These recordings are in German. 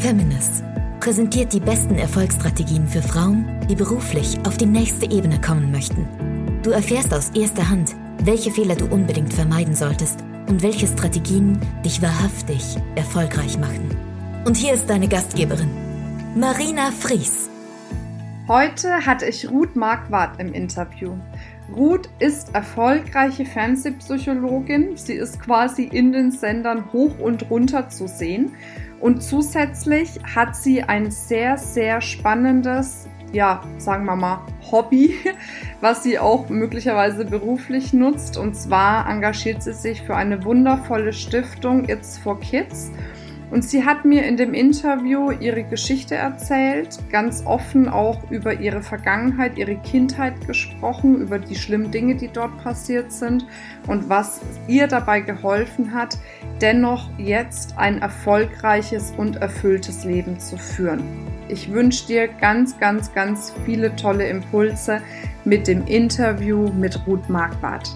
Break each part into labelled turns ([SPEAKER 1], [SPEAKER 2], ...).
[SPEAKER 1] Feminist präsentiert die besten Erfolgsstrategien für Frauen, die beruflich auf die nächste Ebene kommen möchten. Du erfährst aus erster Hand, welche Fehler du unbedingt vermeiden solltest und welche Strategien dich wahrhaftig erfolgreich machen. Und hier ist deine Gastgeberin, Marina Fries.
[SPEAKER 2] Heute hatte ich Ruth Marquardt im Interview. Ruth ist erfolgreiche Fernsehpsychologin. Sie ist quasi in den Sendern hoch und runter zu sehen. Und zusätzlich hat sie ein sehr, sehr spannendes, ja, sagen wir mal, Hobby, was sie auch möglicherweise beruflich nutzt. Und zwar engagiert sie sich für eine wundervolle Stiftung It's for Kids. Und sie hat mir in dem Interview ihre Geschichte erzählt, ganz offen auch über ihre Vergangenheit, ihre Kindheit gesprochen, über die schlimmen Dinge, die dort passiert sind und was ihr dabei geholfen hat, dennoch jetzt ein erfolgreiches und erfülltes Leben zu führen. Ich wünsche dir ganz, ganz, ganz viele tolle Impulse mit dem Interview mit Ruth Marquardt.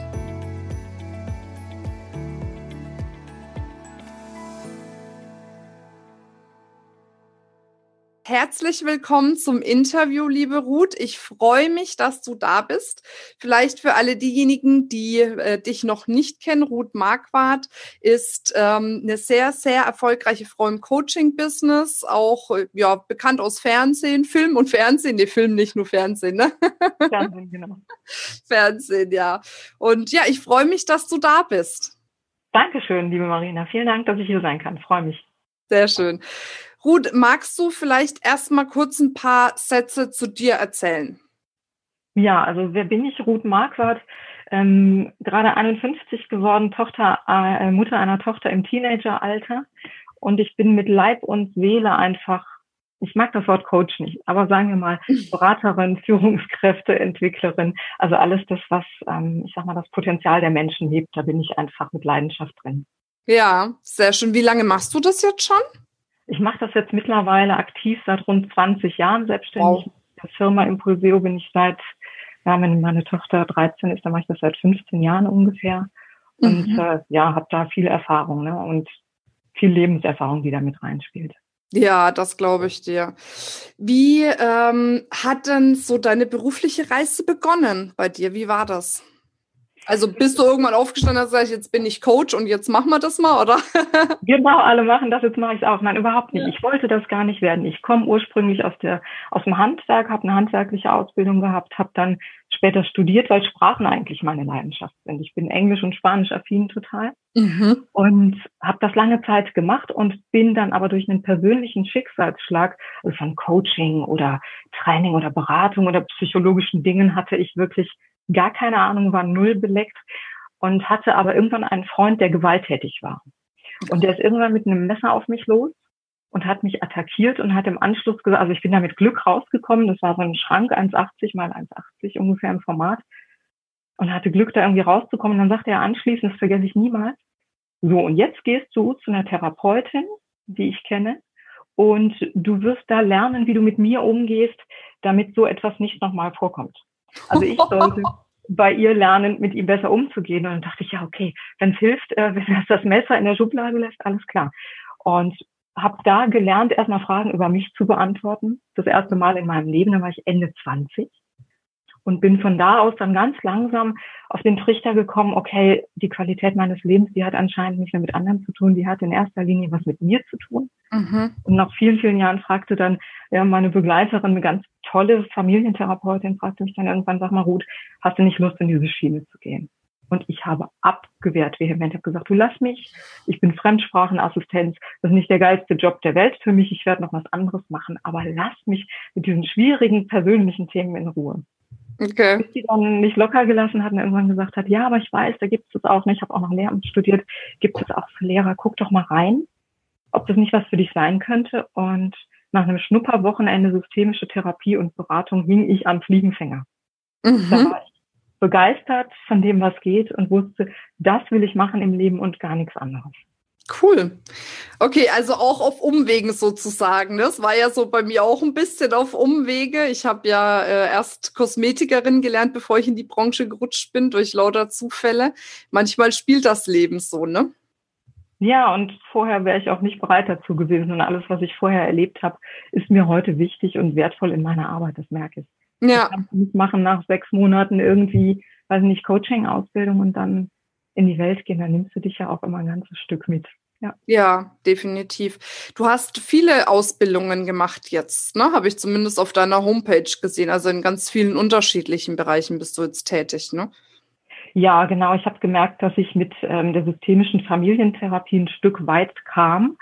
[SPEAKER 2] Herzlich willkommen zum Interview, liebe Ruth. Ich freue mich, dass du da bist. Vielleicht für alle diejenigen, die äh, dich noch nicht kennen, Ruth Marquardt ist ähm, eine sehr, sehr erfolgreiche Frau im Coaching-Business, auch äh, ja, bekannt aus Fernsehen, Film und Fernsehen. Nee, Film nicht nur Fernsehen, ne? Fernsehen, genau. Fernsehen, ja. Und ja, ich freue mich, dass du da bist.
[SPEAKER 3] Dankeschön, liebe Marina. Vielen Dank, dass ich hier sein kann. freue mich.
[SPEAKER 2] Sehr schön. Ruth, magst du vielleicht erstmal kurz ein paar Sätze zu dir erzählen?
[SPEAKER 3] Ja, also wer bin ich? Ruth Marquardt, ähm, gerade 51 geworden, Tochter, äh, Mutter einer Tochter im Teenageralter. Und ich bin mit Leib und Seele einfach, ich mag das Wort Coach nicht, aber sagen wir mal Beraterin, Führungskräfte, Entwicklerin, also alles das, was, ähm, ich sag mal, das Potenzial der Menschen hebt, da bin ich einfach mit Leidenschaft drin.
[SPEAKER 2] Ja, sehr schön. Wie lange machst du das jetzt schon?
[SPEAKER 3] Ich mache das jetzt mittlerweile aktiv seit rund 20 Jahren selbstständig. Wow. Der Firma Impulseo bin ich seit, ja, wenn meine Tochter 13 ist, dann mache ich das seit 15 Jahren ungefähr. Und mhm. äh, ja, habe da viel Erfahrung ne? und viel Lebenserfahrung, die da mit reinspielt.
[SPEAKER 2] Ja, das glaube ich dir. Wie ähm, hat denn so deine berufliche Reise begonnen bei dir? Wie war das? Also bist du irgendwann aufgestanden und sagst, jetzt bin ich Coach und jetzt machen wir das mal, oder?
[SPEAKER 3] genau, alle machen das, jetzt mache ich es auch. Nein, überhaupt nicht. Ich wollte das gar nicht werden. Ich komme ursprünglich aus der aus dem Handwerk, habe eine handwerkliche Ausbildung gehabt, habe dann später studiert, weil Sprachen eigentlich meine Leidenschaft sind. Ich bin Englisch und Spanisch affin total mhm. und habe das lange Zeit gemacht und bin dann aber durch einen persönlichen Schicksalsschlag also von Coaching oder Training oder Beratung oder psychologischen Dingen hatte ich wirklich gar keine Ahnung, war null beleckt und hatte aber irgendwann einen Freund, der gewalttätig war. Und der ist irgendwann mit einem Messer auf mich los und hat mich attackiert und hat im Anschluss gesagt, also ich bin da mit Glück rausgekommen, das war so ein Schrank, 1,80 mal 1,80 ungefähr im Format und hatte Glück, da irgendwie rauszukommen. Und dann sagte er anschließend, das vergesse ich niemals, so und jetzt gehst du zu einer Therapeutin, die ich kenne, und du wirst da lernen, wie du mit mir umgehst, damit so etwas nicht nochmal vorkommt. Also ich sollte bei ihr lernen, mit ihm besser umzugehen. Und dann dachte ich, ja, okay, wenn es hilft, äh, wenn er das Messer in der Schublade lässt, alles klar. Und habe da gelernt, erstmal Fragen über mich zu beantworten. Das erste Mal in meinem Leben, da war ich Ende 20 und bin von da aus dann ganz langsam auf den Trichter gekommen, okay, die Qualität meines Lebens, die hat anscheinend nicht mehr mit anderen zu tun, die hat in erster Linie was mit mir zu tun. Mhm. Und nach vielen, vielen Jahren fragte dann ja, meine Begleiterin, eine ganz tolle Familientherapeutin, fragte mich dann irgendwann, sag mal, Ruth, hast du nicht Lust, in diese Schiene zu gehen? Und ich habe abgewehrt vehement. Ich habe gesagt, du lass mich, ich bin Fremdsprachenassistenz, das ist nicht der geilste Job der Welt für mich, ich werde noch was anderes machen, aber lass mich mit diesen schwierigen persönlichen Themen in Ruhe. Okay. Bis sie dann nicht locker gelassen hat und irgendwann gesagt hat, ja, aber ich weiß, da gibt es auch, ne? ich habe auch noch Lehramt studiert, gibt es auch für Lehrer, guck doch mal rein, ob das nicht was für dich sein könnte. Und nach einem Schnupperwochenende systemische Therapie und Beratung hing ich am Fliegenfänger. Mhm. Da war ich begeistert von dem, was geht und wusste, das will ich machen im Leben und gar nichts anderes.
[SPEAKER 2] Cool. Okay, also auch auf Umwegen sozusagen. Das war ja so bei mir auch ein bisschen auf Umwege. Ich habe ja äh, erst Kosmetikerin gelernt, bevor ich in die Branche gerutscht bin, durch lauter Zufälle. Manchmal spielt das Leben so, ne?
[SPEAKER 3] Ja, und vorher wäre ich auch nicht bereit dazu gewesen. Und alles, was ich vorher erlebt habe, ist mir heute wichtig und wertvoll in meiner Arbeit, das merke ich. Ja. Ich kann nicht machen nach sechs Monaten irgendwie, weiß nicht, Coaching-Ausbildung und dann in die Welt gehen. Da nimmst du dich ja auch immer ein ganzes Stück mit.
[SPEAKER 2] Ja. ja, definitiv. Du hast viele Ausbildungen gemacht jetzt, ne? Habe ich zumindest auf deiner Homepage gesehen. Also in ganz vielen unterschiedlichen Bereichen bist du jetzt tätig, ne?
[SPEAKER 3] Ja, genau. Ich habe gemerkt, dass ich mit ähm, der systemischen Familientherapie ein Stück weit kam.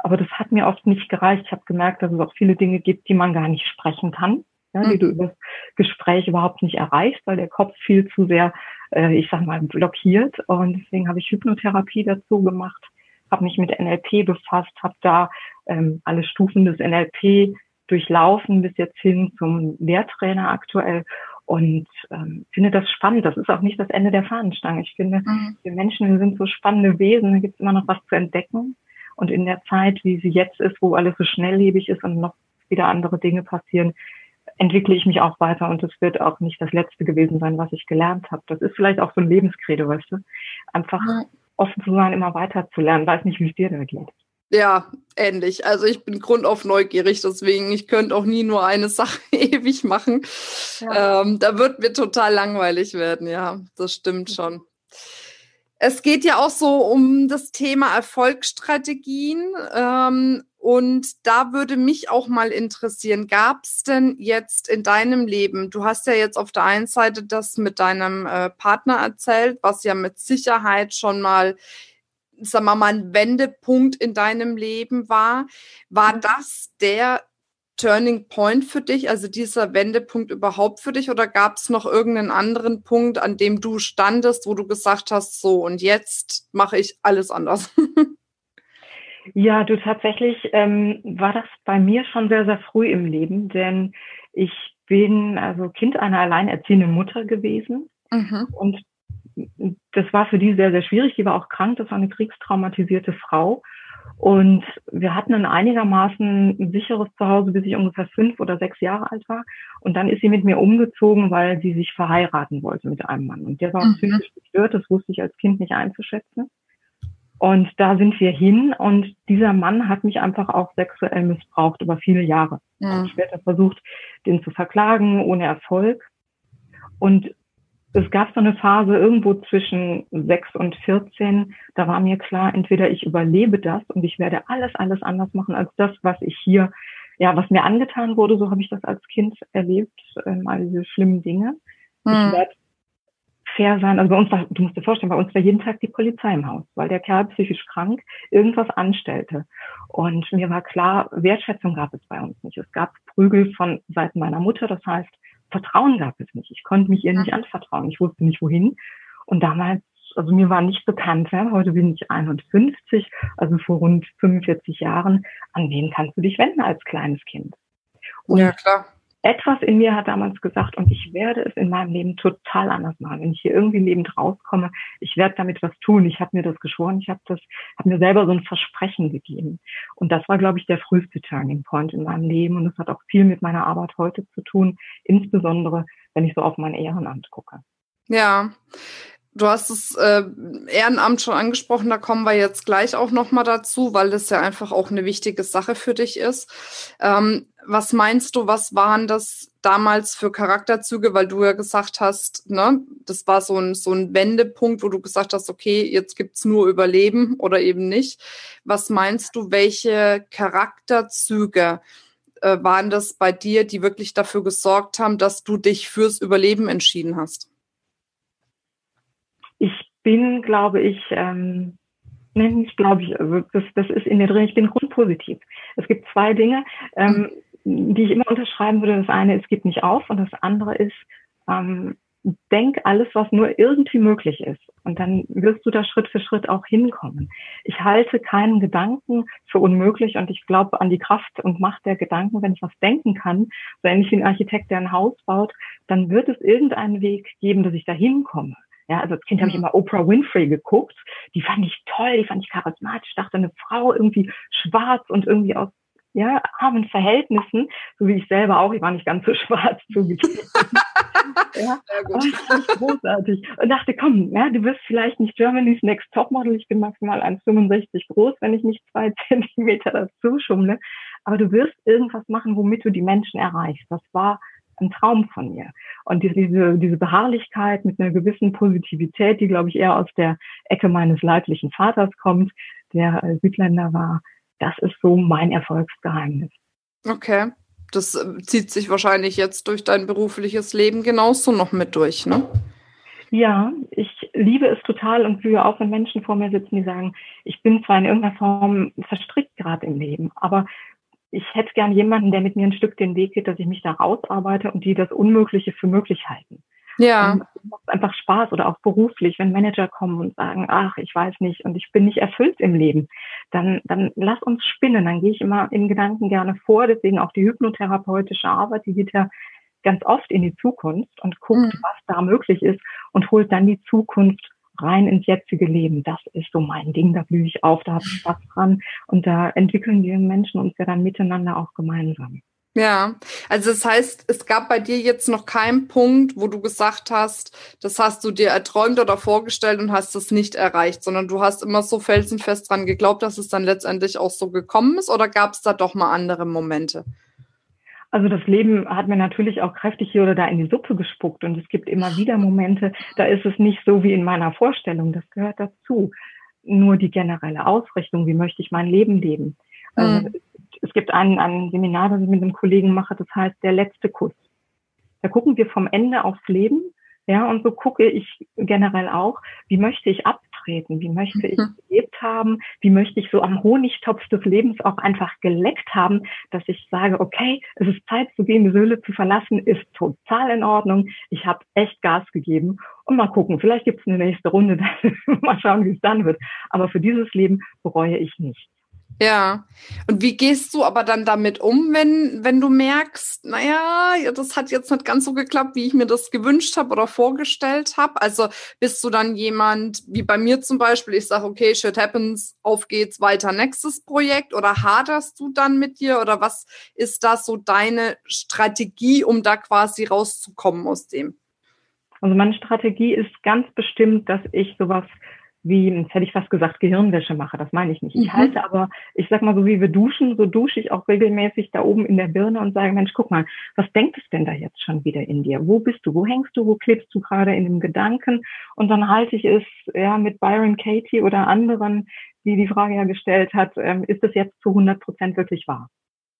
[SPEAKER 3] Aber das hat mir oft nicht gereicht. Ich habe gemerkt, dass es auch viele Dinge gibt, die man gar nicht sprechen kann, ja, die mhm. du über das Gespräch überhaupt nicht erreichst, weil der Kopf viel zu sehr, äh, ich sag mal, blockiert. Und deswegen habe ich Hypnotherapie dazu gemacht, habe mich mit NLP befasst, habe da ähm, alle Stufen des NLP durchlaufen bis jetzt hin zum Lehrtrainer aktuell und ähm, finde das spannend. Das ist auch nicht das Ende der Fahnenstange. Ich finde, mhm. wir Menschen wir sind so spannende Wesen, da gibt es immer noch was zu entdecken. Und in der Zeit, wie sie jetzt ist, wo alles so schnelllebig ist und noch wieder andere Dinge passieren, entwickle ich mich auch weiter und es wird auch nicht das Letzte gewesen sein, was ich gelernt habe. Das ist vielleicht auch so ein Lebenskredo, weißt du? Einfach mhm. offen zu sein, immer weiter zu lernen. Weiß nicht, wie es dir da geht.
[SPEAKER 2] Ja, ähnlich. Also ich bin grundauf neugierig, deswegen ich könnte auch nie nur eine Sache ewig machen. Ja. Ähm, da wird mir total langweilig werden, ja, das stimmt schon. Es geht ja auch so um das Thema Erfolgsstrategien. Ähm, und da würde mich auch mal interessieren, gab es denn jetzt in deinem Leben, du hast ja jetzt auf der einen Seite das mit deinem äh, Partner erzählt, was ja mit Sicherheit schon mal sagen wir mal, ein Wendepunkt in deinem Leben war. War mhm. das der Turning Point für dich, also dieser Wendepunkt überhaupt für dich oder gab es noch irgendeinen anderen Punkt, an dem du standest, wo du gesagt hast, so und jetzt mache ich alles anders?
[SPEAKER 3] ja, du tatsächlich ähm, war das bei mir schon sehr, sehr früh im Leben, denn ich bin also Kind einer alleinerziehenden Mutter gewesen mhm. und das war für die sehr, sehr schwierig. Die war auch krank, das war eine kriegstraumatisierte Frau. Und wir hatten ein einigermaßen sicheres Zuhause, bis ich ungefähr fünf oder sechs Jahre alt war. Und dann ist sie mit mir umgezogen, weil sie sich verheiraten wollte mit einem Mann. Und der war mhm. psychisch gestört, das wusste ich als Kind nicht einzuschätzen. Und da sind wir hin und dieser Mann hat mich einfach auch sexuell missbraucht über viele Jahre. Mhm. Ich werde versucht, den zu verklagen, ohne Erfolg. Und es gab so eine Phase irgendwo zwischen sechs und 14, da war mir klar, entweder ich überlebe das und ich werde alles, alles anders machen als das, was ich hier, ja, was mir angetan wurde, so habe ich das als Kind erlebt, ähm, all diese schlimmen Dinge. Hm. Ich werde fair sein. Also bei uns war, du musst dir vorstellen, bei uns war jeden Tag die Polizei im Haus, weil der Kerl psychisch krank irgendwas anstellte. Und mir war klar, Wertschätzung gab es bei uns nicht. Es gab Prügel von Seiten meiner Mutter, das heißt, Vertrauen gab es nicht. Ich konnte mich ihr nicht anvertrauen. Ich wusste nicht wohin. Und damals, also mir war nicht bekannt, ja, heute bin ich 51, also vor rund 45 Jahren, an wen kannst du dich wenden als kleines Kind? Und ja, klar etwas in mir hat damals gesagt, und ich werde es in meinem Leben total anders machen. Wenn ich hier irgendwie lebend rauskomme, ich werde damit was tun. Ich habe mir das geschworen, ich habe das, habe mir selber so ein Versprechen gegeben. Und das war, glaube ich, der früheste Turning Point in meinem Leben. Und es hat auch viel mit meiner Arbeit heute zu tun, insbesondere wenn ich so auf mein Ehrenamt gucke.
[SPEAKER 2] Ja, Du hast das äh, Ehrenamt schon angesprochen, da kommen wir jetzt gleich auch nochmal dazu, weil das ja einfach auch eine wichtige Sache für dich ist. Ähm, was meinst du, was waren das damals für Charakterzüge, weil du ja gesagt hast, ne, das war so ein, so ein Wendepunkt, wo du gesagt hast, okay, jetzt gibt's nur Überleben oder eben nicht. Was meinst du, welche Charakterzüge äh, waren das bei dir, die wirklich dafür gesorgt haben, dass du dich fürs Überleben entschieden hast?
[SPEAKER 3] Ich bin, glaube ich, ähm, nicht glaube ich, also das, das ist in mir drin, ich bin grundpositiv. Es gibt zwei Dinge, ähm, die ich immer unterschreiben würde. Das eine ist, gib nicht auf und das andere ist, ähm, denk alles, was nur irgendwie möglich ist. Und dann wirst du da Schritt für Schritt auch hinkommen. Ich halte keinen Gedanken für unmöglich und ich glaube an die Kraft und Macht der Gedanken, wenn ich was denken kann, so ähnlich wie ein Architekt, der ein Haus baut, dann wird es irgendeinen Weg geben, dass ich da hinkomme. Ja, also als Kind habe ich mhm. immer Oprah Winfrey geguckt. Die fand ich toll, die fand ich charismatisch. Ich dachte, eine Frau irgendwie schwarz und irgendwie aus ja, armen Verhältnissen, so wie ich selber auch, ich war nicht ganz so schwarz zugegeben. ja, großartig. Und dachte, komm, ja, du wirst vielleicht nicht Germany's Next Topmodel, ich bin maximal 1,65 groß, wenn ich nicht zwei Zentimeter dazu schummle, aber du wirst irgendwas machen, womit du die Menschen erreichst. Das war ein Traum von mir. Und diese, diese Beharrlichkeit mit einer gewissen Positivität, die, glaube ich, eher aus der Ecke meines leiblichen Vaters kommt, der äh, Südländer war, das ist so mein Erfolgsgeheimnis.
[SPEAKER 2] Okay. Das äh, zieht sich wahrscheinlich jetzt durch dein berufliches Leben genauso noch mit durch, ne?
[SPEAKER 3] Ja, ich liebe es total und fühle auch, wenn Menschen vor mir sitzen, die sagen, ich bin zwar in irgendeiner Form verstrickt gerade im Leben, aber ich hätte gern jemanden, der mit mir ein Stück den Weg geht, dass ich mich da rausarbeite und die das Unmögliche für möglich halten.
[SPEAKER 2] Ja. Und
[SPEAKER 3] macht einfach Spaß oder auch beruflich, wenn Manager kommen und sagen, ach, ich weiß nicht und ich bin nicht erfüllt im Leben, dann, dann lass uns spinnen. Dann gehe ich immer in Gedanken gerne vor. Deswegen auch die hypnotherapeutische Arbeit, die geht ja ganz oft in die Zukunft und guckt, mhm. was da möglich ist und holt dann die Zukunft rein ins jetzige Leben. Das ist so mein Ding, da blühe ich auf, da habe ich Spaß dran und da entwickeln wir Menschen uns ja dann miteinander auch gemeinsam.
[SPEAKER 2] Ja, also das heißt, es gab bei dir jetzt noch keinen Punkt, wo du gesagt hast, das hast du dir erträumt oder vorgestellt und hast es nicht erreicht, sondern du hast immer so felsenfest dran geglaubt, dass es dann letztendlich auch so gekommen ist oder gab es da doch mal andere Momente?
[SPEAKER 3] Also das Leben hat mir natürlich auch kräftig hier oder da in die Suppe gespuckt und es gibt immer wieder Momente, da ist es nicht so wie in meiner Vorstellung, das gehört dazu. Nur die generelle Ausrichtung, wie möchte ich mein Leben leben. Mhm. es gibt ein, ein Seminar, das ich mit einem Kollegen mache, das heißt der letzte Kuss. Da gucken wir vom Ende aufs Leben ja, und so gucke ich generell auch, wie möchte ich abtreten, wie möchte ich mhm. gelebt haben, wie möchte ich so am Honigtopf des Lebens auch einfach geleckt haben, dass ich sage, okay, es ist Zeit zu gehen, die Höhle zu verlassen, ist total in Ordnung. Ich habe echt Gas gegeben und mal gucken, vielleicht gibt es eine nächste Runde, mal schauen, wie es dann wird. Aber für dieses Leben bereue ich nicht.
[SPEAKER 2] Ja. Und wie gehst du aber dann damit um, wenn, wenn du merkst, naja, das hat jetzt nicht ganz so geklappt, wie ich mir das gewünscht habe oder vorgestellt habe? Also bist du dann jemand, wie bei mir zum Beispiel, ich sage, okay, shit happens, auf geht's, weiter, nächstes Projekt oder haderst du dann mit dir oder was ist da so deine Strategie, um da quasi rauszukommen aus dem?
[SPEAKER 3] Also meine Strategie ist ganz bestimmt, dass ich sowas wie, jetzt hätte ich fast gesagt, Gehirnwäsche mache. Das meine ich nicht. Ich mhm. halte aber, ich sag mal so, wie wir duschen, so dusche ich auch regelmäßig da oben in der Birne und sage, Mensch, guck mal, was denkt es denn da jetzt schon wieder in dir? Wo bist du? Wo hängst du? Wo klebst du gerade in dem Gedanken? Und dann halte ich es ja mit Byron Katie oder anderen, die die Frage ja gestellt hat, ähm, ist das jetzt zu 100 Prozent wirklich wahr?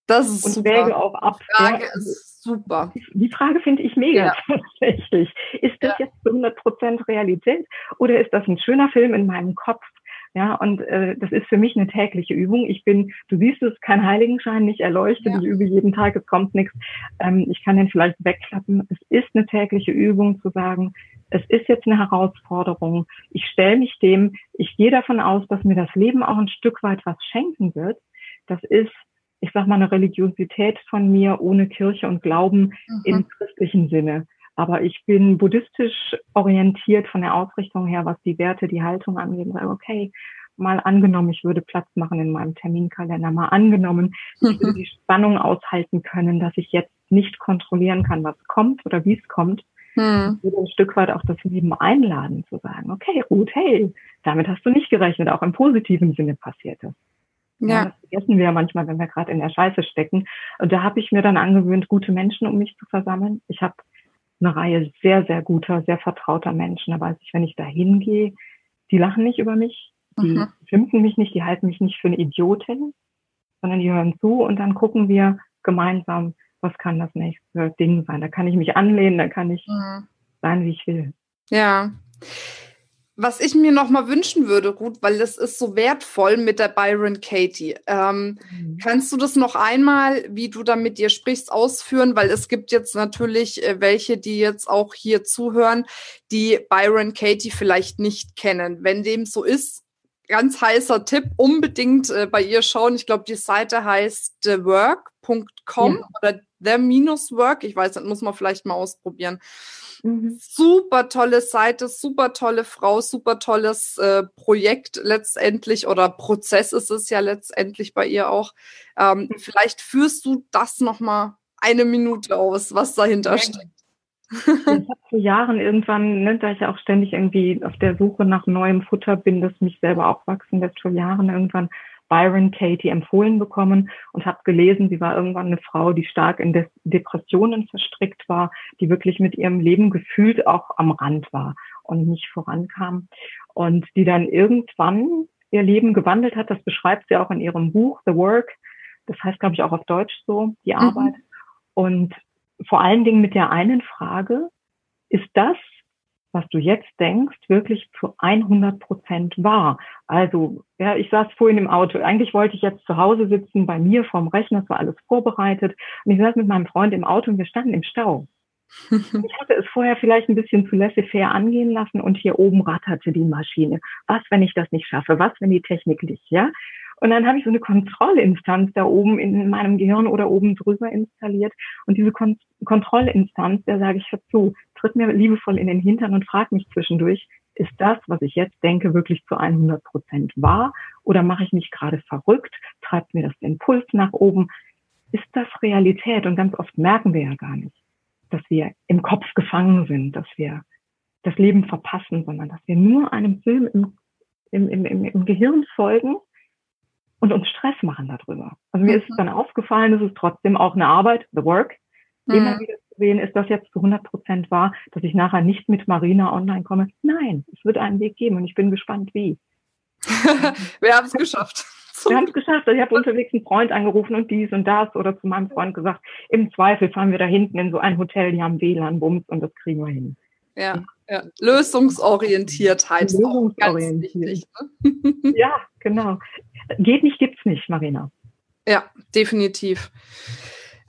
[SPEAKER 2] Das ist
[SPEAKER 3] und
[SPEAKER 2] super.
[SPEAKER 3] wäge auch ab.
[SPEAKER 2] Die Frage ja, ist super.
[SPEAKER 3] Die Frage finde ich mega ja. tatsächlich. Ist das ja. jetzt zu 100 Prozent Realität oder ist das ein schöner Film in meinem Kopf? Ja, und äh, das ist für mich eine tägliche Übung. Ich bin, du siehst es, kein Heiligenschein, nicht erleuchtet. Ich übe jeden Tag, es kommt nichts. Ähm, ich kann den vielleicht wegklappen. Es ist eine tägliche Übung zu sagen, es ist jetzt eine Herausforderung. Ich stelle mich dem, ich gehe davon aus, dass mir das Leben auch ein Stück weit was schenken wird. Das ist ich sag mal, eine Religiosität von mir ohne Kirche und Glauben mhm. im christlichen Sinne. Aber ich bin buddhistisch orientiert von der Ausrichtung her, was die Werte, die Haltung angeht. Sage, okay, mal angenommen, ich würde Platz machen in meinem Terminkalender. Mal angenommen, ich würde die Spannung aushalten können, dass ich jetzt nicht kontrollieren kann, was kommt oder wie es kommt. Hm. Ich würde ein Stück weit auch das Leben einladen, zu sagen, okay, Ruth, hey, damit hast du nicht gerechnet, auch im positiven Sinne passiert es. Ja. das vergessen wir ja manchmal, wenn wir gerade in der Scheiße stecken. Und da habe ich mir dann angewöhnt, gute Menschen um mich zu versammeln. Ich habe eine Reihe sehr, sehr guter, sehr vertrauter Menschen. Da weiß ich, wenn ich da hingehe, die lachen nicht über mich, die mhm. schimpfen mich nicht, die halten mich nicht für eine Idiotin, sondern die hören zu und dann gucken wir gemeinsam, was kann das nächste Ding sein. Da kann ich mich anlehnen, da kann ich mhm. sein, wie ich will.
[SPEAKER 2] Ja. Was ich mir noch mal wünschen würde, Ruth, weil das ist so wertvoll mit der Byron Katie. Ähm, mhm. Kannst du das noch einmal, wie du da mit dir sprichst, ausführen? Weil es gibt jetzt natürlich äh, welche, die jetzt auch hier zuhören, die Byron Katie vielleicht nicht kennen. Wenn dem so ist, ganz heißer Tipp, unbedingt äh, bei ihr schauen. Ich glaube, die Seite heißt thework.com ja. oder the-work. Ich weiß nicht, muss man vielleicht mal ausprobieren. Mhm. Super tolle Seite, super tolle Frau, super tolles äh, Projekt letztendlich oder Prozess ist es ja letztendlich bei ihr auch. Ähm, mhm. Vielleicht führst du das nochmal eine Minute aus, was dahinter steckt.
[SPEAKER 3] Ich habe vor Jahren irgendwann, ne, da ich ja auch ständig irgendwie auf der Suche nach neuem Futter bin, das mich selber auch wachsen lässt, vor Jahren irgendwann Byron Katie empfohlen bekommen und habe gelesen, sie war irgendwann eine Frau, die stark in Des Depressionen verstrickt war, die wirklich mit ihrem Leben gefühlt auch am Rand war und nicht vorankam und die dann irgendwann ihr Leben gewandelt hat. Das beschreibt sie auch in ihrem Buch The Work. Das heißt, glaube ich, auch auf Deutsch so, die mhm. Arbeit. Und vor allen Dingen mit der einen Frage, ist das, was du jetzt denkst, wirklich zu 100 Prozent wahr? Also, ja, ich saß vorhin im Auto. Eigentlich wollte ich jetzt zu Hause sitzen, bei mir vorm Rechner, es war alles vorbereitet. Und ich saß mit meinem Freund im Auto und wir standen im Stau. ich hatte es vorher vielleicht ein bisschen zu laissez-faire angehen lassen und hier oben ratterte die Maschine. Was, wenn ich das nicht schaffe? Was, wenn die Technik nicht, ja? Und dann habe ich so eine Kontrollinstanz da oben in meinem Gehirn oder oben drüber installiert. Und diese Kon Kontrollinstanz, der sage ich, hör zu, tritt mir liebevoll in den Hintern und frag mich zwischendurch, ist das, was ich jetzt denke, wirklich zu 100 Prozent wahr? Oder mache ich mich gerade verrückt? Treibt mir das den Puls nach oben? Ist das Realität? Und ganz oft merken wir ja gar nicht, dass wir im Kopf gefangen sind, dass wir das Leben verpassen, sondern dass wir nur einem Film im, im, im, im Gehirn folgen und uns Stress machen darüber. Also mir mhm. ist dann aufgefallen, es ist trotzdem auch eine Arbeit, the work, mhm. immer wieder zu sehen, ist das jetzt zu 100 Prozent wahr, dass ich nachher nicht mit Marina online komme. Nein, es wird einen Weg geben und ich bin gespannt, wie.
[SPEAKER 2] Wir haben es geschafft.
[SPEAKER 3] Wir haben es geschafft. Also ich habe unterwegs einen Freund angerufen und dies und das oder zu meinem Freund gesagt, im Zweifel fahren wir da hinten in so ein Hotel, die haben WLAN, Bums und das kriegen wir hin.
[SPEAKER 2] Ja, ja. Lösungsorientiertheit
[SPEAKER 3] Lösungsorientiert. Wichtig, ne? ja, genau. Geht nicht, gibt's nicht, Marina.
[SPEAKER 2] Ja, definitiv.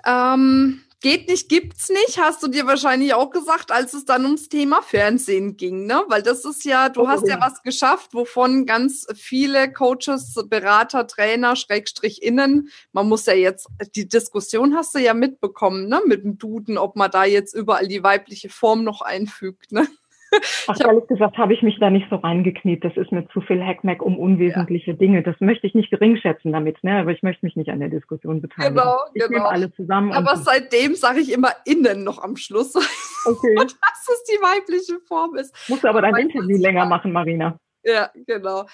[SPEAKER 2] Ähm, Geht nicht, gibt's nicht, hast du dir wahrscheinlich auch gesagt, als es dann ums Thema Fernsehen ging, ne? Weil das ist ja, du oh, hast ja. ja was geschafft, wovon ganz viele Coaches, Berater, Trainer, Schrägstrich innen, man muss ja jetzt, die Diskussion hast du ja mitbekommen, ne? Mit dem Duden, ob man da jetzt überall die weibliche Form noch einfügt, ne?
[SPEAKER 3] Ach, ehrlich gesagt habe ich mich da nicht so reingekniet. Das ist mir zu viel Hackmack um unwesentliche ja. Dinge. Das möchte ich nicht geringschätzen damit, ne? aber ich möchte mich nicht an der Diskussion beteiligen. Genau, ich genau. nehme alle zusammen.
[SPEAKER 2] Aber seitdem sage ich immer innen noch am Schluss. Okay. Und dass es die weibliche Form ist.
[SPEAKER 3] Musst du aber dein Interview länger machen, Marina.
[SPEAKER 2] Ja, genau.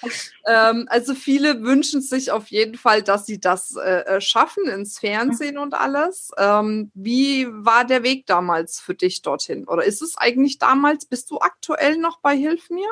[SPEAKER 2] ähm, also viele wünschen sich auf jeden Fall, dass sie das äh, äh, schaffen ins Fernsehen und alles. Ähm, wie war der Weg damals für dich dorthin? Oder ist es eigentlich damals, bist du aktuell noch bei Hilf mir?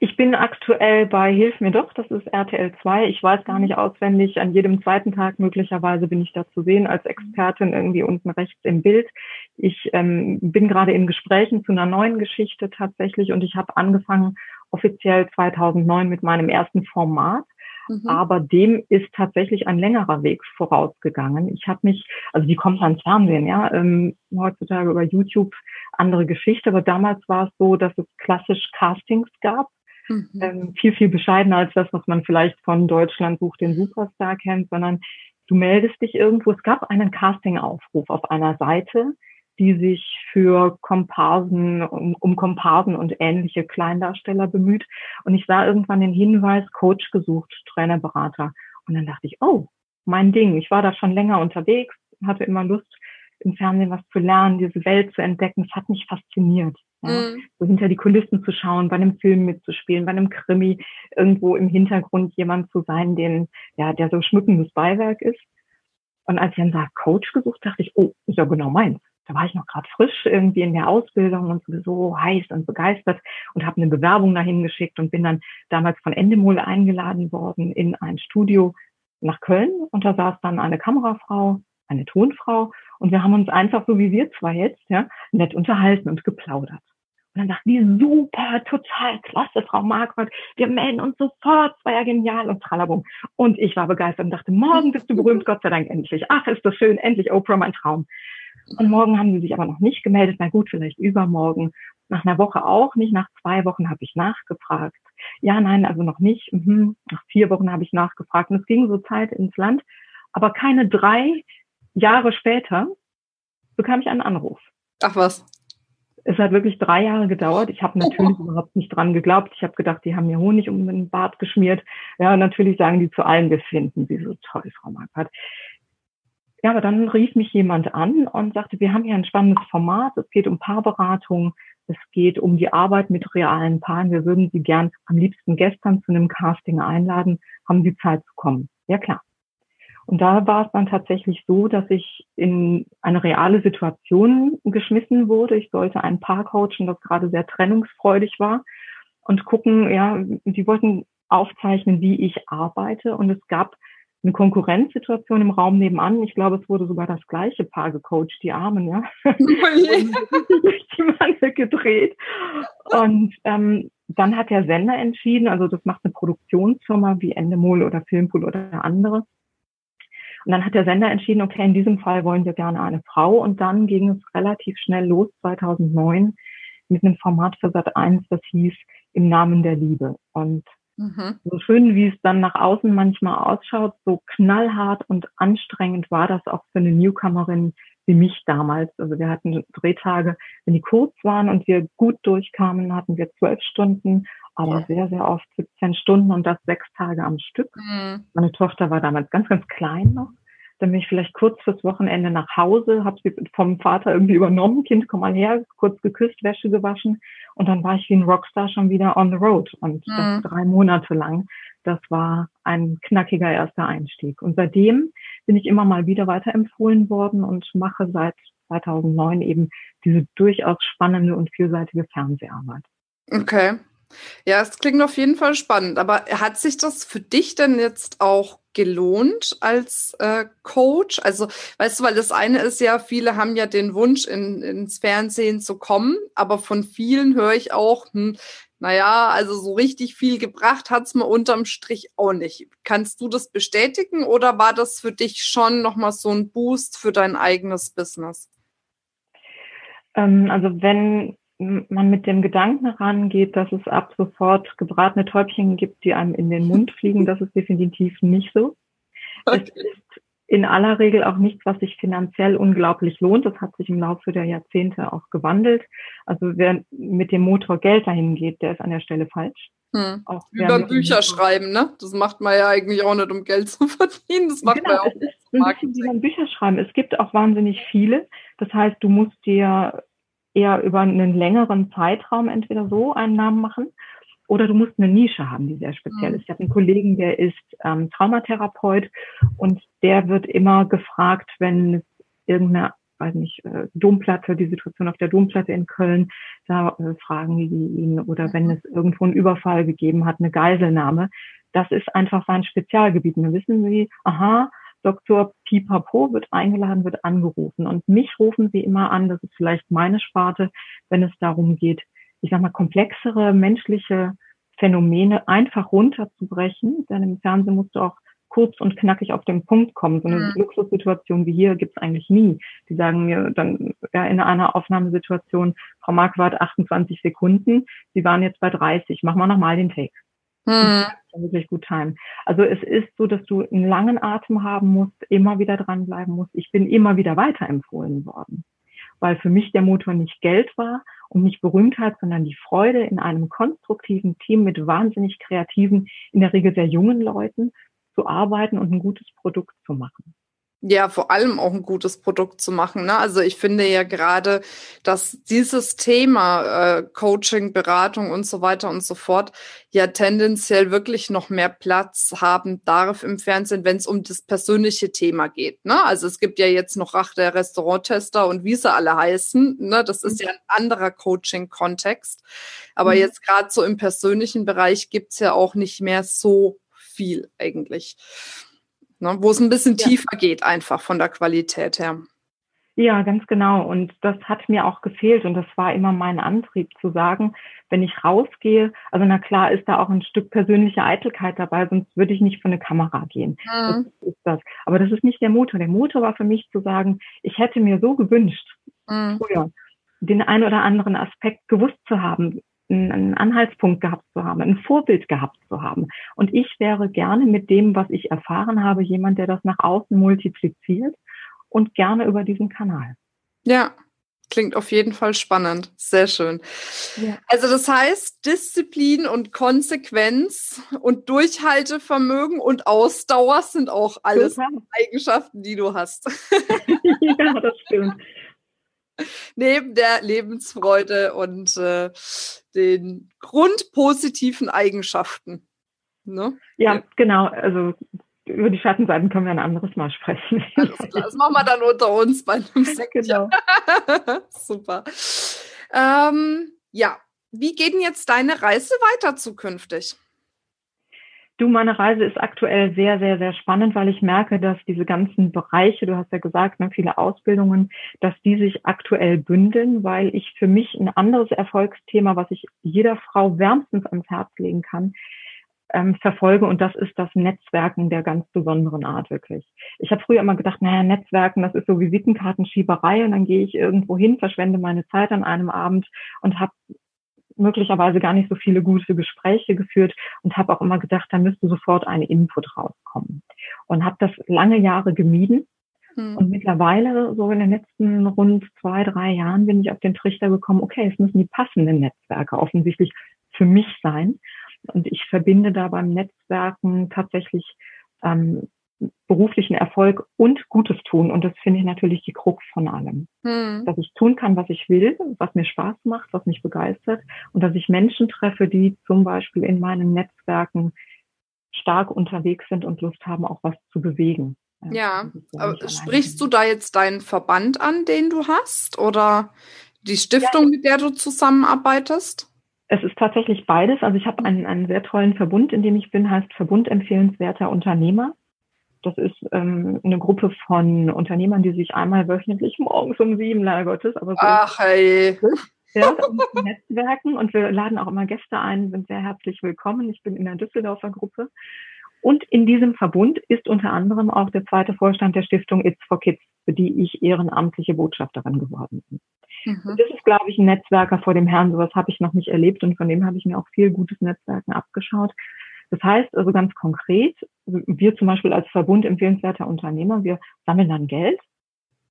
[SPEAKER 3] Ich bin aktuell bei Hilf mir doch, das ist RTL 2. Ich weiß gar nicht auswendig, an jedem zweiten Tag möglicherweise bin ich da zu sehen als Expertin irgendwie unten rechts im Bild. Ich ähm, bin gerade in Gesprächen zu einer neuen Geschichte tatsächlich und ich habe angefangen offiziell 2009 mit meinem ersten Format. Mhm. Aber dem ist tatsächlich ein längerer Weg vorausgegangen. Ich habe mich, also die kommt ans Fernsehen, ja, ähm, heutzutage über YouTube andere Geschichte, aber damals war es so, dass es klassisch Castings gab. Mhm. Ähm, viel, viel bescheidener als das, was man vielleicht von Deutschland sucht den Superstar kennt, sondern du meldest dich irgendwo. Es gab einen Castingaufruf auf einer Seite, die sich für Komparsen, um, um Komparsen und ähnliche Kleindarsteller bemüht. Und ich sah irgendwann den Hinweis, Coach gesucht, Trainerberater. Und dann dachte ich, oh, mein Ding. Ich war da schon länger unterwegs, hatte immer Lust, im Fernsehen was zu lernen, diese Welt zu entdecken. Es hat mich fasziniert. Ja? Mhm. So hinter die Kulissen zu schauen, bei einem Film mitzuspielen, bei einem Krimi, irgendwo im Hintergrund jemand zu sein, den, ja, der so schmückendes Beiwerk ist. Und als ich dann sah, Coach gesucht, dachte ich, oh, ist ja genau meins da war ich noch gerade frisch irgendwie in der Ausbildung und sowieso heiß und begeistert und habe eine Bewerbung dahin geschickt und bin dann damals von Endemol eingeladen worden in ein Studio nach Köln und da saß dann eine Kamerafrau, eine Tonfrau und wir haben uns einfach so wie wir zwei jetzt ja nett unterhalten und geplaudert. Und dann dachten die, super, total klasse, Frau Marquardt, wir melden uns sofort, war ja genial und tralabum. Und ich war begeistert und dachte, morgen bist du berühmt, Gott sei Dank endlich. Ach, ist das schön, endlich Oprah, mein Traum. Und morgen haben sie sich aber noch nicht gemeldet. Na gut, vielleicht übermorgen. Nach einer Woche auch nicht, nach zwei Wochen habe ich nachgefragt. Ja, nein, also noch nicht. Mhm. Nach vier Wochen habe ich nachgefragt und es ging so Zeit ins Land. Aber keine drei Jahre später bekam ich einen Anruf.
[SPEAKER 2] Ach was.
[SPEAKER 3] Es hat wirklich drei Jahre gedauert. Ich habe natürlich oh. überhaupt nicht dran geglaubt. Ich habe gedacht, die haben mir Honig um den Bart geschmiert. Ja, natürlich sagen die zu allen, wir finden sie so toll, Frau Marquardt. Ja, aber dann rief mich jemand an und sagte, wir haben hier ein spannendes Format. Es geht um Paarberatung. Es geht um die Arbeit mit realen Paaren. Wir würden Sie gern am liebsten gestern zu einem Casting einladen. Haben Sie Zeit zu kommen? Ja, klar. Und da war es dann tatsächlich so, dass ich in eine reale Situation geschmissen wurde. Ich sollte ein Paar coachen, das gerade sehr trennungsfreudig war und gucken, ja, die wollten aufzeichnen, wie ich arbeite. Und es gab eine Konkurrenzsituation im Raum nebenan. Ich glaube, es wurde sogar das gleiche Paar gecoacht, die Armen, ja. Oh die Wanne gedreht. Und ähm, dann hat der Sender entschieden, also das macht eine Produktionsfirma wie Endemol oder Filmpool oder andere. Und dann hat der Sender entschieden, okay, in diesem Fall wollen wir gerne eine Frau. Und dann ging es relativ schnell los, 2009, mit einem Format für Sat 1, das hieß Im Namen der Liebe. Und mhm. so schön, wie es dann nach außen manchmal ausschaut, so knallhart und anstrengend war das auch für eine Newcomerin wie mich damals. Also wir hatten Drehtage, wenn die kurz waren und wir gut durchkamen, hatten wir zwölf Stunden aber ja. sehr, sehr oft 17 Stunden und das sechs Tage am Stück. Mhm. Meine Tochter war damals ganz, ganz klein noch. Dann bin ich vielleicht kurz fürs Wochenende nach Hause, habe sie vom Vater irgendwie übernommen, Kind, komm mal her, kurz geküsst, Wäsche gewaschen und dann war ich wie ein Rockstar schon wieder on the road und mhm. das drei Monate lang. Das war ein knackiger erster Einstieg. Und seitdem bin ich immer mal wieder weiterempfohlen worden und mache seit 2009 eben diese durchaus spannende und vielseitige Fernseharbeit.
[SPEAKER 2] Okay. Ja, es klingt auf jeden Fall spannend. Aber hat sich das für dich denn jetzt auch gelohnt als äh, Coach? Also, weißt du, weil das eine ist ja, viele haben ja den Wunsch, in, ins Fernsehen zu kommen, aber von vielen höre ich auch, hm, naja, also so richtig viel gebracht hat's mir unterm Strich auch nicht. Kannst du das bestätigen oder war das für dich schon nochmal so ein Boost für dein eigenes Business?
[SPEAKER 3] Ähm, also wenn man mit dem Gedanken rangeht, dass es ab sofort gebratene Täubchen gibt, die einem in den Mund fliegen, das ist definitiv nicht so. Okay. Es ist in aller Regel auch nichts, was sich finanziell unglaublich lohnt. Das hat sich im Laufe der Jahrzehnte auch gewandelt. Also wer mit dem Motor Geld dahin geht, der ist an der Stelle falsch.
[SPEAKER 2] Hm. Auch Über Bücher schreiben, ne? Das macht man ja eigentlich auch nicht, um Geld zu verdienen. Das macht genau, man ja auch. Es ist
[SPEAKER 3] ein bisschen wie beim Bücher schreiben. Es gibt auch wahnsinnig viele. Das heißt, du musst dir eher über einen längeren Zeitraum entweder so einen Namen machen oder du musst eine Nische haben, die sehr speziell mhm. ist. Ich habe einen Kollegen, der ist ähm, Traumatherapeut und der wird immer gefragt, wenn es irgendeine, weiß nicht, äh, Domplatte, die Situation auf der Domplatte in Köln, da äh, fragen die ihn oder wenn es irgendwo einen Überfall gegeben hat, eine Geiselnahme. Das ist einfach sein Spezialgebiet. Und dann wissen sie, aha, Dr. Pipapo wird eingeladen, wird angerufen. Und mich rufen sie immer an, das ist vielleicht meine Sparte, wenn es darum geht, ich sag mal, komplexere menschliche Phänomene einfach runterzubrechen. Denn im Fernsehen musst du auch kurz und knackig auf den Punkt kommen. So eine mhm. Luxussituation wie hier gibt's eigentlich nie. Die sagen mir dann ja, in einer Aufnahmesituation, Frau Marquardt, 28 Sekunden, Sie waren jetzt bei 30, machen wir nochmal den Take. Mhm. Wirklich gut timen. Also es ist so, dass du einen langen Atem haben musst, immer wieder dranbleiben musst. Ich bin immer wieder weiterempfohlen worden, weil für mich der Motor nicht Geld war und nicht Berühmtheit, sondern die Freude in einem konstruktiven Team mit wahnsinnig kreativen, in der Regel sehr jungen Leuten zu arbeiten und ein gutes Produkt zu machen
[SPEAKER 2] ja vor allem auch ein gutes Produkt zu machen. Ne? Also ich finde ja gerade, dass dieses Thema äh, Coaching, Beratung und so weiter und so fort ja tendenziell wirklich noch mehr Platz haben darf im Fernsehen, wenn es um das persönliche Thema geht. Ne? Also es gibt ja jetzt noch Rach der Restauranttester und wie sie alle heißen. Ne? Das ist ja ein anderer Coaching-Kontext. Aber mhm. jetzt gerade so im persönlichen Bereich gibt's ja auch nicht mehr so viel eigentlich ne? wo es ein bisschen ja. tiefer geht, einfach von der Qualität her.
[SPEAKER 3] Ja, ganz genau. Und das hat mir auch gefehlt. Und das war immer mein Antrieb zu sagen, wenn ich rausgehe, also na klar ist da auch ein Stück persönliche Eitelkeit dabei, sonst würde ich nicht von eine Kamera gehen. Mhm. Das ist das. Aber das ist nicht der Motor. Der Motor war für mich zu sagen, ich hätte mir so gewünscht, mhm. früher, den einen oder anderen Aspekt gewusst zu haben, einen Anhaltspunkt gehabt zu haben, ein Vorbild gehabt zu haben. Und ich wäre gerne mit dem, was ich erfahren habe, jemand, der das nach außen multipliziert und gerne über diesen Kanal.
[SPEAKER 2] Ja, klingt auf jeden Fall spannend. Sehr schön. Ja. Also das heißt, Disziplin und Konsequenz und Durchhaltevermögen und Ausdauer sind auch alles Total. Eigenschaften, die du hast.
[SPEAKER 3] ja, das stimmt.
[SPEAKER 2] Neben der Lebensfreude und äh, den grundpositiven Eigenschaften.
[SPEAKER 3] Ne? Ja, genau. Also über die Schattenseiten können wir ein anderes Mal sprechen.
[SPEAKER 2] das machen wir dann unter uns bei einem Sekt. Genau. Super. Ähm, ja, wie geht denn jetzt deine Reise weiter zukünftig?
[SPEAKER 3] Du, meine Reise ist aktuell sehr, sehr, sehr spannend, weil ich merke, dass diese ganzen Bereiche, du hast ja gesagt, ne, viele Ausbildungen, dass die sich aktuell bündeln, weil ich für mich ein anderes Erfolgsthema, was ich jeder Frau wärmstens ans Herz legen kann, ähm, verfolge und das ist das Netzwerken der ganz besonderen Art wirklich. Ich habe früher immer gedacht, naja, Netzwerken, das ist so Visitenkartenschieberei und dann gehe ich irgendwo hin, verschwende meine Zeit an einem Abend und habe möglicherweise gar nicht so viele gute Gespräche geführt und habe auch immer gedacht, da müsste sofort ein Input rauskommen. Und habe das lange Jahre gemieden. Hm. Und mittlerweile, so in den letzten rund zwei, drei Jahren, bin ich auf den Trichter gekommen, okay, es müssen die passenden Netzwerke offensichtlich für mich sein. Und ich verbinde da beim Netzwerken tatsächlich ähm, beruflichen Erfolg und Gutes tun. Und das finde ich natürlich die Krux von allem. Hm. Dass ich tun kann, was ich will, was mir Spaß macht, was mich begeistert und dass ich Menschen treffe, die zum Beispiel in meinen Netzwerken stark unterwegs sind und Lust haben, auch was zu bewegen.
[SPEAKER 2] Ja, ja sprichst du da jetzt deinen Verband an, den du hast oder die Stiftung, ja. mit der du zusammenarbeitest?
[SPEAKER 3] Es ist tatsächlich beides. Also ich habe einen, einen sehr tollen Verbund, in dem ich bin, heißt Verbund empfehlenswerter Unternehmer. Das ist ähm, eine Gruppe von Unternehmern, die sich einmal wöchentlich morgens um sieben, leider Gottes, aber so
[SPEAKER 2] Ach, hey.
[SPEAKER 3] ja, Netzwerken und wir laden auch immer Gäste ein, sind sehr herzlich willkommen. Ich bin in der Düsseldorfer Gruppe. Und in diesem Verbund ist unter anderem auch der zweite Vorstand der Stiftung It's for Kids, für die ich ehrenamtliche Botschafterin geworden bin. Mhm. Das ist, glaube ich, ein Netzwerker vor dem Herrn. Sowas habe ich noch nicht erlebt und von dem habe ich mir auch viel gutes Netzwerken abgeschaut. Das heißt also ganz konkret, wir zum Beispiel als Verbund empfehlenswerter Unternehmer, wir sammeln dann Geld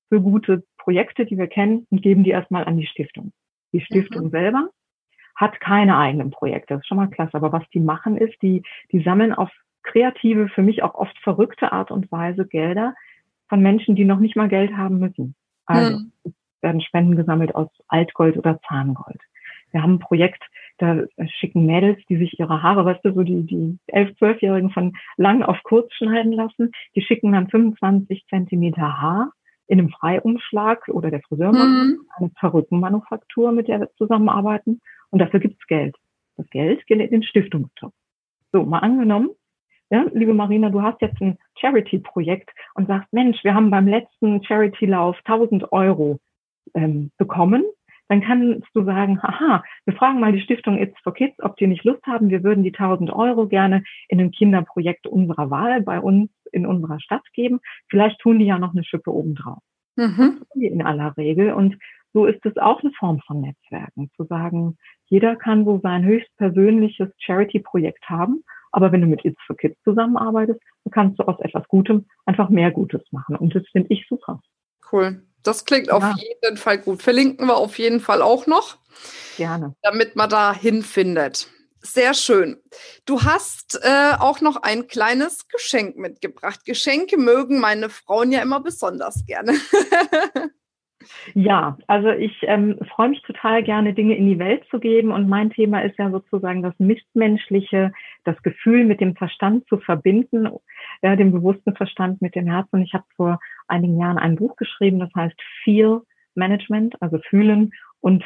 [SPEAKER 3] für gute Projekte, die wir kennen und geben die erstmal an die Stiftung. Die Stiftung mhm. selber hat keine eigenen Projekte, das ist schon mal klasse. Aber was die machen ist, die, die sammeln auf kreative, für mich auch oft verrückte Art und Weise Gelder von Menschen, die noch nicht mal Geld haben müssen. Also mhm. werden Spenden gesammelt aus Altgold oder Zahngold. Wir haben ein Projekt, da schicken Mädels, die sich ihre Haare, weißt du, so die, die elf, zwölfjährigen von lang auf kurz schneiden lassen, die schicken dann 25 Zentimeter Haar in einem Freiumschlag oder der Friseur mhm. eine Perückenmanufaktur, mit der wir zusammenarbeiten. Und dafür gibt's Geld. Das Geld geht in den Stiftungstopf. So, mal angenommen, ja, liebe Marina, du hast jetzt ein Charity-Projekt und sagst, Mensch, wir haben beim letzten Charity-Lauf 1000 Euro ähm, bekommen dann kannst du sagen, haha, wir fragen mal die Stiftung It's for Kids, ob die nicht Lust haben, wir würden die 1000 Euro gerne in ein Kinderprojekt unserer Wahl bei uns in unserer Stadt geben. Vielleicht tun die ja noch eine Schippe obendrauf. Mhm. In aller Regel. Und so ist es auch eine Form von Netzwerken, zu sagen, jeder kann so sein höchstpersönliches Charity-Projekt haben, aber wenn du mit It's for Kids zusammenarbeitest, dann kannst du aus etwas Gutem einfach mehr Gutes machen. Und das finde ich super.
[SPEAKER 2] Cool. Das klingt ja. auf jeden Fall gut. Verlinken wir auf jeden Fall auch noch.
[SPEAKER 3] Gerne.
[SPEAKER 2] Damit man da hinfindet. Sehr schön. Du hast äh, auch noch ein kleines Geschenk mitgebracht. Geschenke mögen meine Frauen ja immer besonders gerne.
[SPEAKER 3] Ja, also ich ähm, freue mich total gerne, Dinge in die Welt zu geben. Und mein Thema ist ja sozusagen das Mitmenschliche, das Gefühl mit dem Verstand zu verbinden, ja, dem bewussten Verstand mit dem Herzen. Ich habe vor einigen Jahren ein Buch geschrieben, das heißt Feel Management, also fühlen und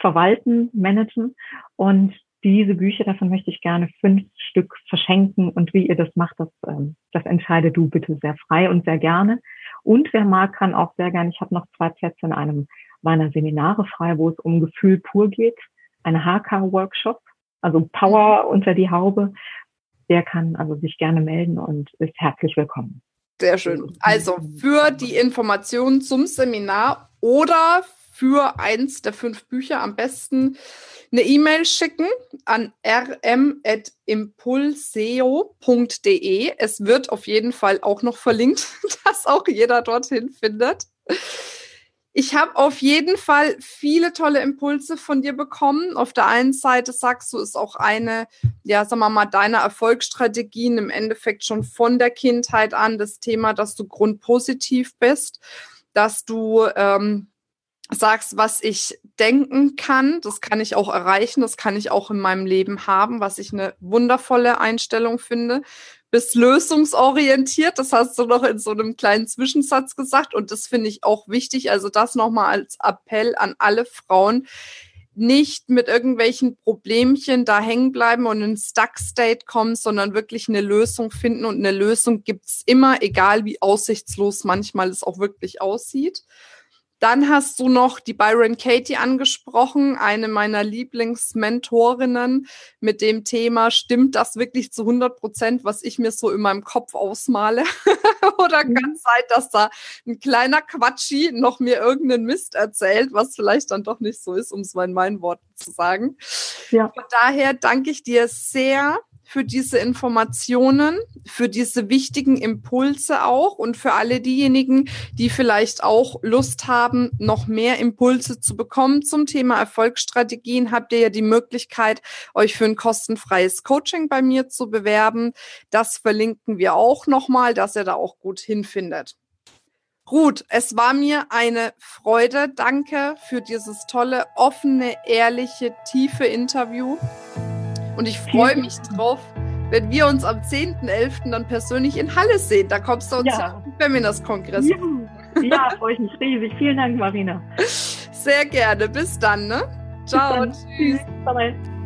[SPEAKER 3] verwalten, managen. Und diese Bücher, davon möchte ich gerne fünf Stück verschenken. Und wie ihr das macht, das, ähm, das entscheide du bitte sehr frei und sehr gerne. Und wer mag, kann auch sehr gerne, ich habe noch zwei Plätze in einem meiner Seminare frei, wo es um Gefühl pur geht, eine HK-Workshop, also Power mhm. unter die Haube. Der kann also sich gerne melden und ist herzlich willkommen.
[SPEAKER 2] Sehr schön. Also für die Informationen zum Seminar oder für eins der fünf Bücher am besten eine E-Mail schicken an rm.impulseo.de. Es wird auf jeden Fall auch noch verlinkt, dass auch jeder dorthin findet. Ich habe auf jeden Fall viele tolle Impulse von dir bekommen. Auf der einen Seite sagst du, ist auch eine, ja, sagen wir mal, deiner Erfolgsstrategien im Endeffekt schon von der Kindheit an das Thema, dass du grundpositiv bist, dass du ähm, sagst, was ich denken kann, das kann ich auch erreichen, das kann ich auch in meinem Leben haben, was ich eine wundervolle Einstellung finde. Bist lösungsorientiert, das hast du noch in so einem kleinen Zwischensatz gesagt und das finde ich auch wichtig. Also das nochmal als Appell an alle Frauen, nicht mit irgendwelchen Problemchen da hängen bleiben und in Stuck State kommen, sondern wirklich eine Lösung finden. Und eine Lösung gibt's immer, egal wie aussichtslos manchmal es auch wirklich aussieht. Dann hast du noch die Byron Katie angesprochen, eine meiner Lieblingsmentorinnen mit dem Thema, stimmt das wirklich zu 100 Prozent, was ich mir so in meinem Kopf ausmale? Oder mhm. kann es sein, dass da ein kleiner Quatschi noch mir irgendeinen Mist erzählt, was vielleicht dann doch nicht so ist, um es mal in meinen Worten zu sagen. Ja. Von daher danke ich dir sehr für diese Informationen, für diese wichtigen Impulse auch und für alle diejenigen, die vielleicht auch Lust haben, noch mehr Impulse zu bekommen zum Thema Erfolgsstrategien, habt ihr ja die Möglichkeit, euch für ein kostenfreies Coaching bei mir zu bewerben. Das verlinken wir auch nochmal, dass ihr da auch gut hinfindet. Ruth, es war mir eine Freude. Danke für dieses tolle, offene, ehrliche, tiefe Interview. Und ich freue mich drauf, wenn wir uns am 10.11. dann persönlich in Halle sehen. Da kommst du uns ja. zum Feminist-Kongress.
[SPEAKER 3] Ja, ja freue ich mich riesig. Vielen Dank, Marina.
[SPEAKER 2] Sehr gerne. Bis dann, ne? Ciao. Bis dann. Tschüss. Bye.